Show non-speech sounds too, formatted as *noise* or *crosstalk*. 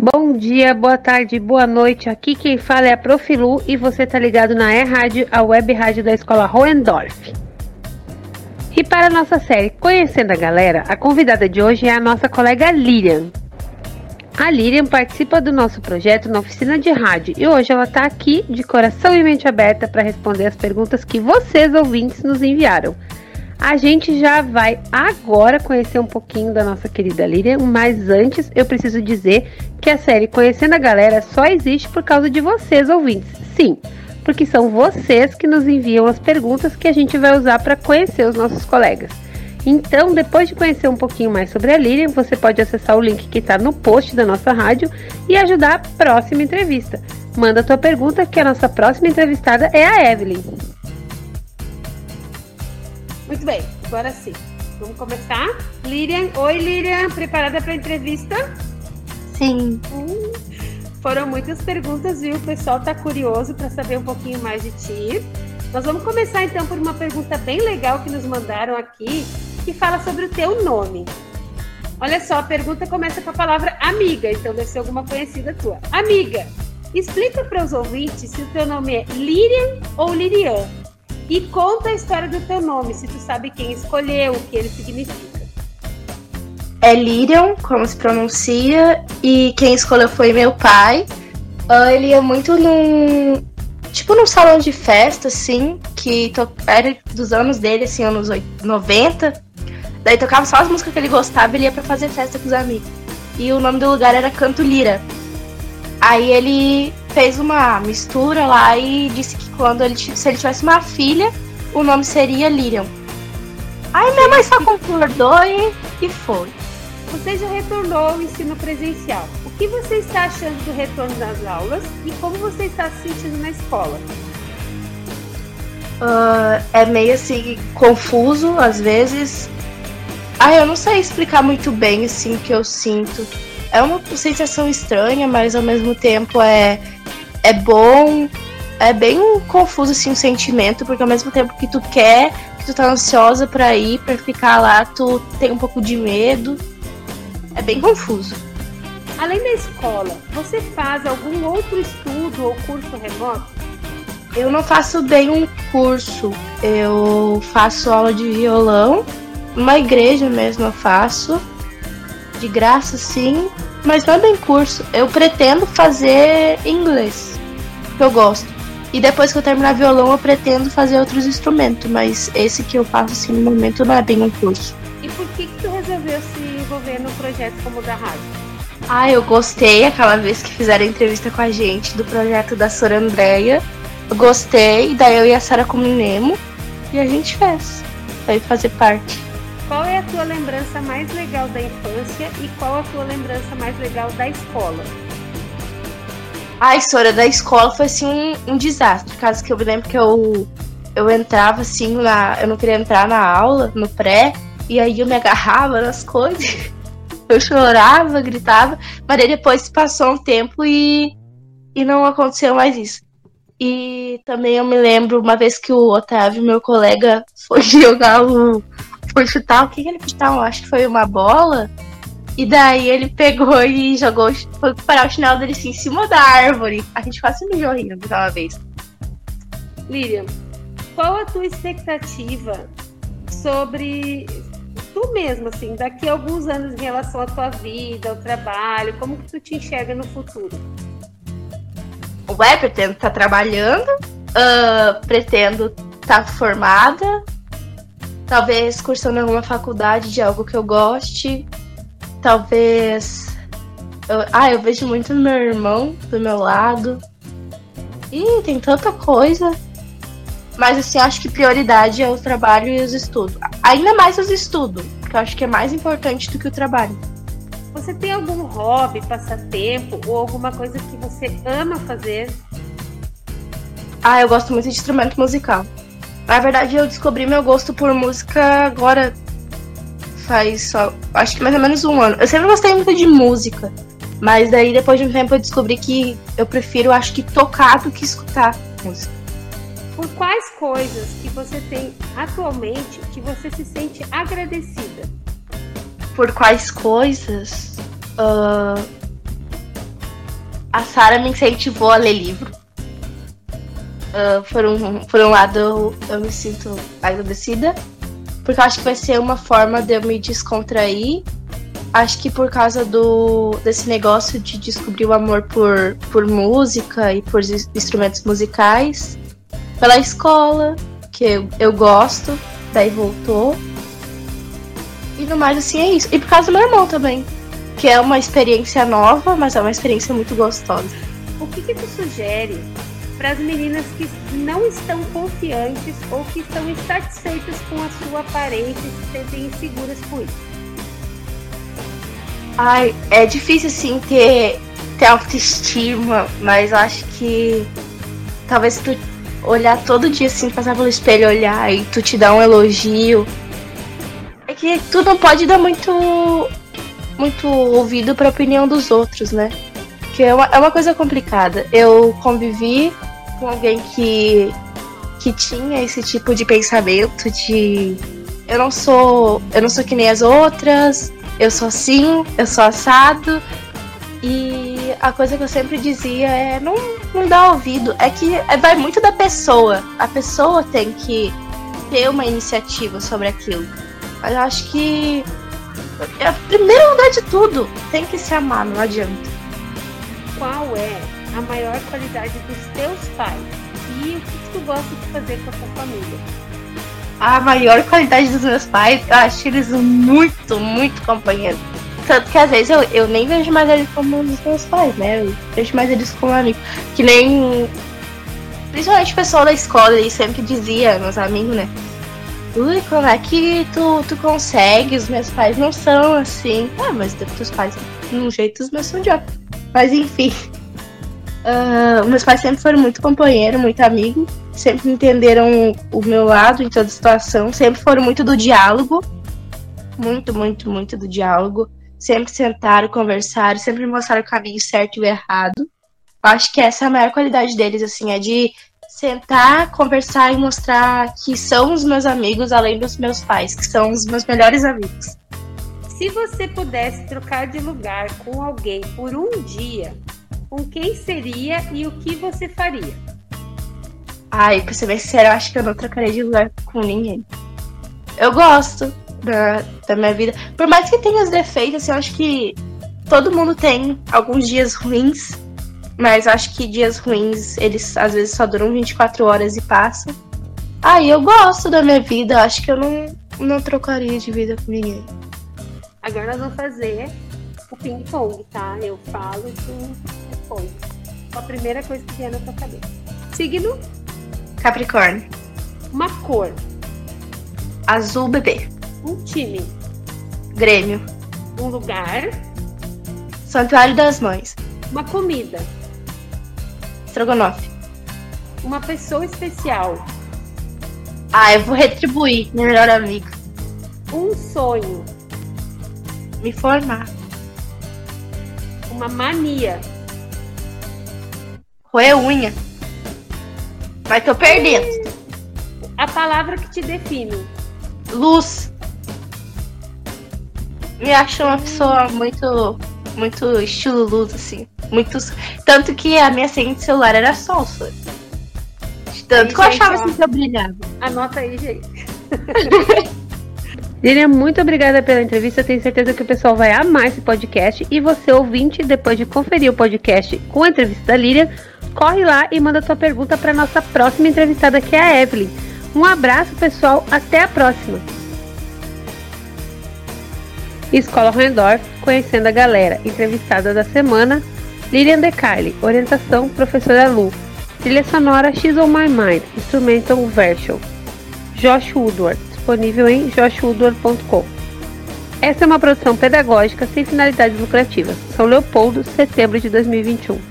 Bom dia, boa tarde, boa noite. Aqui quem fala é a Profilu e você tá ligado na E-Rádio, a web rádio da escola Hohendorf. E para a nossa série Conhecendo a Galera, a convidada de hoje é a nossa colega Lilian. A Lilian participa do nosso projeto na oficina de rádio e hoje ela está aqui de coração e mente aberta para responder as perguntas que vocês ouvintes nos enviaram. A gente já vai agora conhecer um pouquinho da nossa querida Lilian, mas antes eu preciso dizer que a série Conhecendo a Galera só existe por causa de vocês, ouvintes. Sim, porque são vocês que nos enviam as perguntas que a gente vai usar para conhecer os nossos colegas. Então, depois de conhecer um pouquinho mais sobre a Lilian, você pode acessar o link que está no post da nossa rádio e ajudar a próxima entrevista. Manda a tua pergunta que a nossa próxima entrevistada é a Evelyn. Bem, agora sim. Vamos começar? Lilian, oi Lilian, preparada para a entrevista? Sim. Hum, foram muitas perguntas, viu? O pessoal tá curioso para saber um pouquinho mais de ti. Nós vamos começar então por uma pergunta bem legal que nos mandaram aqui, que fala sobre o teu nome. Olha só, a pergunta começa com a palavra amiga, então deve ser alguma conhecida tua. Amiga, explica para os ouvintes se o teu nome é Lilian ou Lirian. E conta a história do teu nome, se tu sabe quem escolheu, o que ele significa. É Lirian, como se pronuncia, e quem escolheu foi meu pai. Uh, ele ia muito num. Tipo num salão de festa, assim, que to... era dos anos dele, assim, anos 90. Daí tocava só as músicas que ele gostava e ele ia pra fazer festa com os amigos. E o nome do lugar era Canto Lira. Aí ele fez uma mistura lá e disse que quando ele, se ele tivesse uma filha, o nome seria Lirian. Aí minha mãe só concordou e, e foi. Você já retornou ao ensino presencial. O que você está achando do retorno das aulas e como você está se sentindo na escola? Uh, é meio assim confuso às vezes. Ah, eu não sei explicar muito bem assim o que eu sinto. É uma sensação estranha, mas ao mesmo tempo é é bom. É bem confuso assim o sentimento, porque ao mesmo tempo que tu quer, que tu tá ansiosa para ir, para ficar lá, tu tem um pouco de medo. É bem confuso. Além da escola, você faz algum outro estudo ou curso remoto? Eu não faço bem um curso. Eu faço aula de violão, uma igreja mesmo eu faço, de graça sim, mas não é bem curso. Eu pretendo fazer inglês, que eu gosto. E depois que eu terminar violão, eu pretendo fazer outros instrumentos, mas esse que eu faço assim no momento não é bem um curso. E por que, que tu resolveu se envolver no projeto como o da rádio? Ah, eu gostei aquela vez que fizeram a entrevista com a gente do projeto da Sora Andréia. Eu gostei, daí eu e a Sara combinemos e a gente fez. Foi fazer parte. Qual é a tua lembrança mais legal da infância e qual a tua lembrança mais legal da escola? A história da escola foi assim um, um desastre. Caso que eu me lembro que eu, eu entrava assim na. Eu não queria entrar na aula, no pré, e aí eu me agarrava nas coisas. *laughs* Eu chorava, gritava, mas aí depois passou um tempo e, e não aconteceu mais isso. E também eu me lembro uma vez que o Otávio, meu colega, *laughs* foi jogar o. Foi chutar, o que, que ele chutar? acho que foi uma bola. E daí ele pegou e jogou, foi parar o chinelo dele assim, em cima da árvore. A gente quase mijou rindo daquela vez. Lilian, qual a tua expectativa sobre tu mesmo, assim, daqui a alguns anos em relação à tua vida, ao trabalho, como que tu te enxerga no futuro? Ué, pretendo estar tá trabalhando, uh, pretendo estar tá formada, talvez cursando alguma faculdade de algo que eu goste, talvez. Eu, ah, eu vejo muito meu irmão do meu lado. Ih, tem tanta coisa. Mas assim, acho que prioridade é o trabalho e os estudos. Ainda mais os estudos, que eu acho que é mais importante do que o trabalho. Você tem algum hobby, passatempo ou alguma coisa que você ama fazer? Ah, eu gosto muito de instrumento musical. Na verdade, eu descobri meu gosto por música agora faz só, acho que mais ou menos um ano. Eu sempre gostei muito de música, mas daí depois de um tempo eu descobri que eu prefiro, acho que tocar do que escutar música. Por quais coisas que você tem atualmente que você se sente agradecida? Por quais coisas? Uh, a Sara me incentivou a ler livro. Uh, por, um, por um lado, eu, eu me sinto agradecida, porque eu acho que vai ser uma forma de eu me descontrair. Acho que por causa do desse negócio de descobrir o amor por, por música e por instrumentos musicais, pela escola, que eu, eu gosto, daí voltou. E no mais, assim, é isso. E por causa do meu irmão também, que é uma experiência nova, mas é uma experiência muito gostosa. O que, que tu sugere para as meninas que não estão confiantes ou que estão insatisfeitas com a sua aparência e se sentem inseguras com isso? Ai, é difícil sim ter, ter autoestima, mas acho que talvez tu olhar todo dia assim, passar pelo espelho, olhar e tu te dar um elogio. É que tu não pode dar muito muito ouvido para a opinião dos outros, né? Que é uma, é uma coisa complicada. Eu convivi com alguém que que tinha esse tipo de pensamento de eu não sou, eu não sou que nem as outras, eu sou assim, eu sou assado, e a coisa que eu sempre dizia é não, não dá ouvido. É que é, vai muito da pessoa. A pessoa tem que ter uma iniciativa sobre aquilo. Mas eu acho que. É, primeiro lugar de tudo, tem que se amar, não adianta. Qual é a maior qualidade dos teus pais? E o que tu gosta de fazer com a tua família? A maior qualidade dos meus pais, eu acho eles muito, muito companheiros tanto que às vezes eu, eu nem vejo mais eles como um dos meus pais, né? Eu vejo mais eles como amigos. Que nem. Principalmente o pessoal da escola, eles sempre dizia, meus amigos, né? Ui, como é que tu, tu consegue? Os meus pais não são assim. Ah, mas teus pais, de um jeito, os meus são de outro. Mas enfim. Uh, meus pais sempre foram muito companheiro, muito amigo. Sempre entenderam o meu lado em toda situação. Sempre foram muito do diálogo. Muito, muito, muito do diálogo sempre sentaram, conversaram, sempre mostraram o caminho certo e o errado. Acho que essa é a maior qualidade deles, assim, é de sentar, conversar e mostrar que são os meus amigos, além dos meus pais, que são os meus melhores amigos. Se você pudesse trocar de lugar com alguém por um dia, com quem seria e o que você faria? Ai, pra ser bem sincero, eu acho que eu não trocaria de lugar com ninguém. Eu gosto, da, da minha vida. Por mais que tenha os defeitos, assim, eu acho que todo mundo tem alguns dias ruins, mas acho que dias ruins, eles às vezes só duram 24 horas e passam. Aí ah, eu gosto da minha vida, acho que eu não, não trocaria de vida com ninguém. Agora nós vamos fazer o ping-pong, tá? Eu falo e tu responde. A primeira coisa que vier na tua cabeça. Signo? Capricórnio. Uma cor. Azul bebê. Um time. Grêmio. Um lugar. Santuário das Mães. Uma comida. Estrogonofe. Uma pessoa especial. Ah, eu vou retribuir, meu melhor amigo. Um sonho. Me formar. Uma mania. Roer unha. Mas tô perdendo. A palavra que te define. Luz me acho uma pessoa muito, muito estilo luz, assim. Muitos, tanto que a minha senha de celular era Solsor. Tanto aí, que eu achava assim que eu brilhava. Anota aí, gente. *laughs* Lilian, muito obrigada pela entrevista. tenho certeza que o pessoal vai amar esse podcast. E você, ouvinte, depois de conferir o podcast com a entrevista da Lilian, corre lá e manda sua pergunta para nossa próxima entrevistada, que é a Evelyn. Um abraço, pessoal. Até a próxima. Escola Rendorf, conhecendo a galera. Entrevistada da semana, Lilian DeCarli. Orientação, professora Lu. Trilha sonora X on My Mind, Instrumental Version. Josh Woodward, disponível em joshwoodward.com. Essa é uma produção pedagógica sem finalidades lucrativas. São Leopoldo, setembro de 2021.